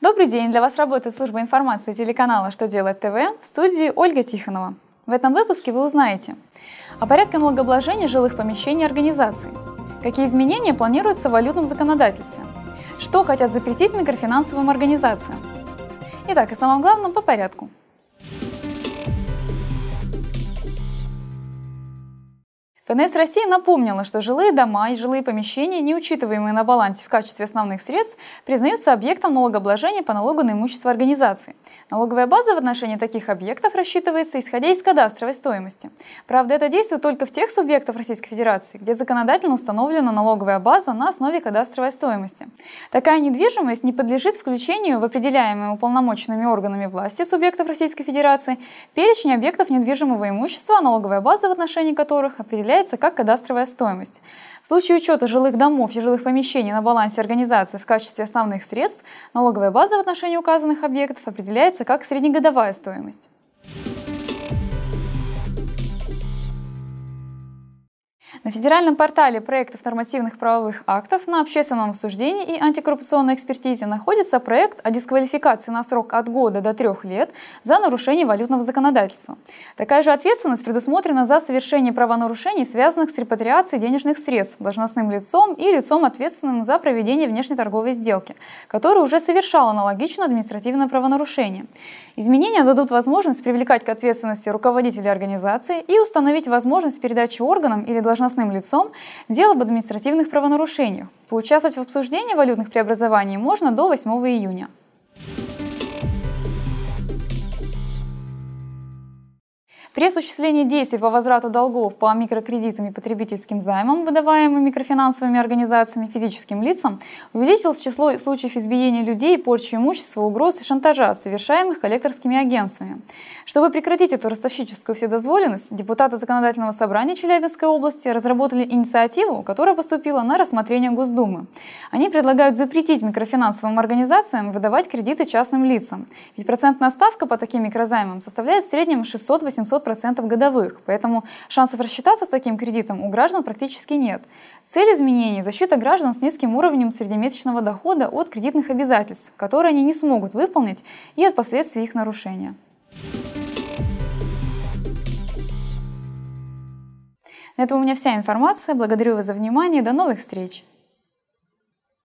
Добрый день! Для вас работает служба информации телеканала «Что делать ТВ» в студии Ольга Тихонова. В этом выпуске вы узнаете о порядке налогообложения жилых помещений организаций, какие изменения планируются в валютном законодательстве, что хотят запретить микрофинансовым организациям. Итак, о самом главном по порядку – ФНС России напомнила, что жилые дома и жилые помещения, не учитываемые на балансе в качестве основных средств, признаются объектом налогообложения по налогу на имущество организации. Налоговая база в отношении таких объектов рассчитывается исходя из кадастровой стоимости. Правда, это действует только в тех субъектах Российской Федерации, где законодательно установлена налоговая база на основе кадастровой стоимости. Такая недвижимость не подлежит включению в определяемые уполномоченными органами власти субъектов Российской Федерации перечень объектов недвижимого имущества, налоговая база в отношении которых определяется определяется как кадастровая стоимость. В случае учета жилых домов и жилых помещений на балансе организации в качестве основных средств, налоговая база в отношении указанных объектов определяется как среднегодовая стоимость. На федеральном портале проектов нормативных правовых актов на общественном обсуждении и антикоррупционной экспертизе находится проект о дисквалификации на срок от года до трех лет за нарушение валютного законодательства. Такая же ответственность предусмотрена за совершение правонарушений, связанных с репатриацией денежных средств должностным лицом и лицом, ответственным за проведение внешнеторговой сделки, которое уже совершало аналогичное административное правонарушение. Изменения дадут возможность привлекать к ответственности руководителей организации и установить возможность передачи органам или должностным лицом дел об административных правонарушениях. Поучаствовать в обсуждении валютных преобразований можно до 8 июня. При осуществлении действий по возврату долгов по микрокредитам и потребительским займам, выдаваемым микрофинансовыми организациями физическим лицам, увеличилось число случаев избиения людей, порчи имущества, угроз и шантажа, совершаемых коллекторскими агентствами. Чтобы прекратить эту ростовщическую вседозволенность, депутаты Законодательного собрания Челябинской области разработали инициативу, которая поступила на рассмотрение Госдумы. Они предлагают запретить микрофинансовым организациям выдавать кредиты частным лицам. Ведь процентная ставка по таким микрозаймам составляет в среднем 600-800 500% годовых, поэтому шансов рассчитаться с таким кредитом у граждан практически нет. Цель изменений – защита граждан с низким уровнем среднемесячного дохода от кредитных обязательств, которые они не смогут выполнить, и от последствий их нарушения. На этом у меня вся информация. Благодарю вас за внимание. До новых встреч!